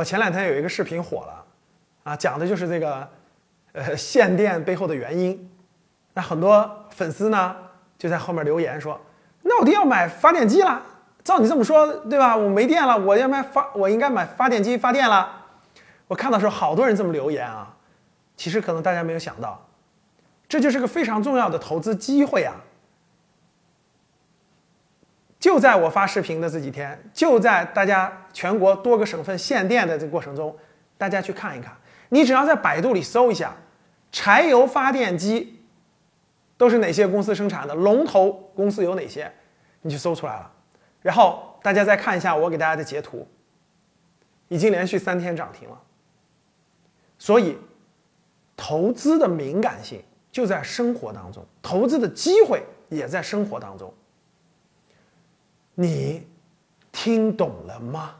我前两天有一个视频火了，啊，讲的就是这个，呃，限电背后的原因。那很多粉丝呢就在后面留言说：“那我就要买发电机了。照你这么说，对吧？我没电了，我要买发，我应该买发电机发电了。”我看到时候好多人这么留言啊。其实可能大家没有想到，这就是个非常重要的投资机会啊。就在我发视频的这几天，就在大家全国多个省份限电的这个过程中，大家去看一看。你只要在百度里搜一下，柴油发电机都是哪些公司生产的，龙头公司有哪些，你就搜出来了。然后大家再看一下我给大家的截图，已经连续三天涨停了。所以，投资的敏感性就在生活当中，投资的机会也在生活当中。你听懂了吗？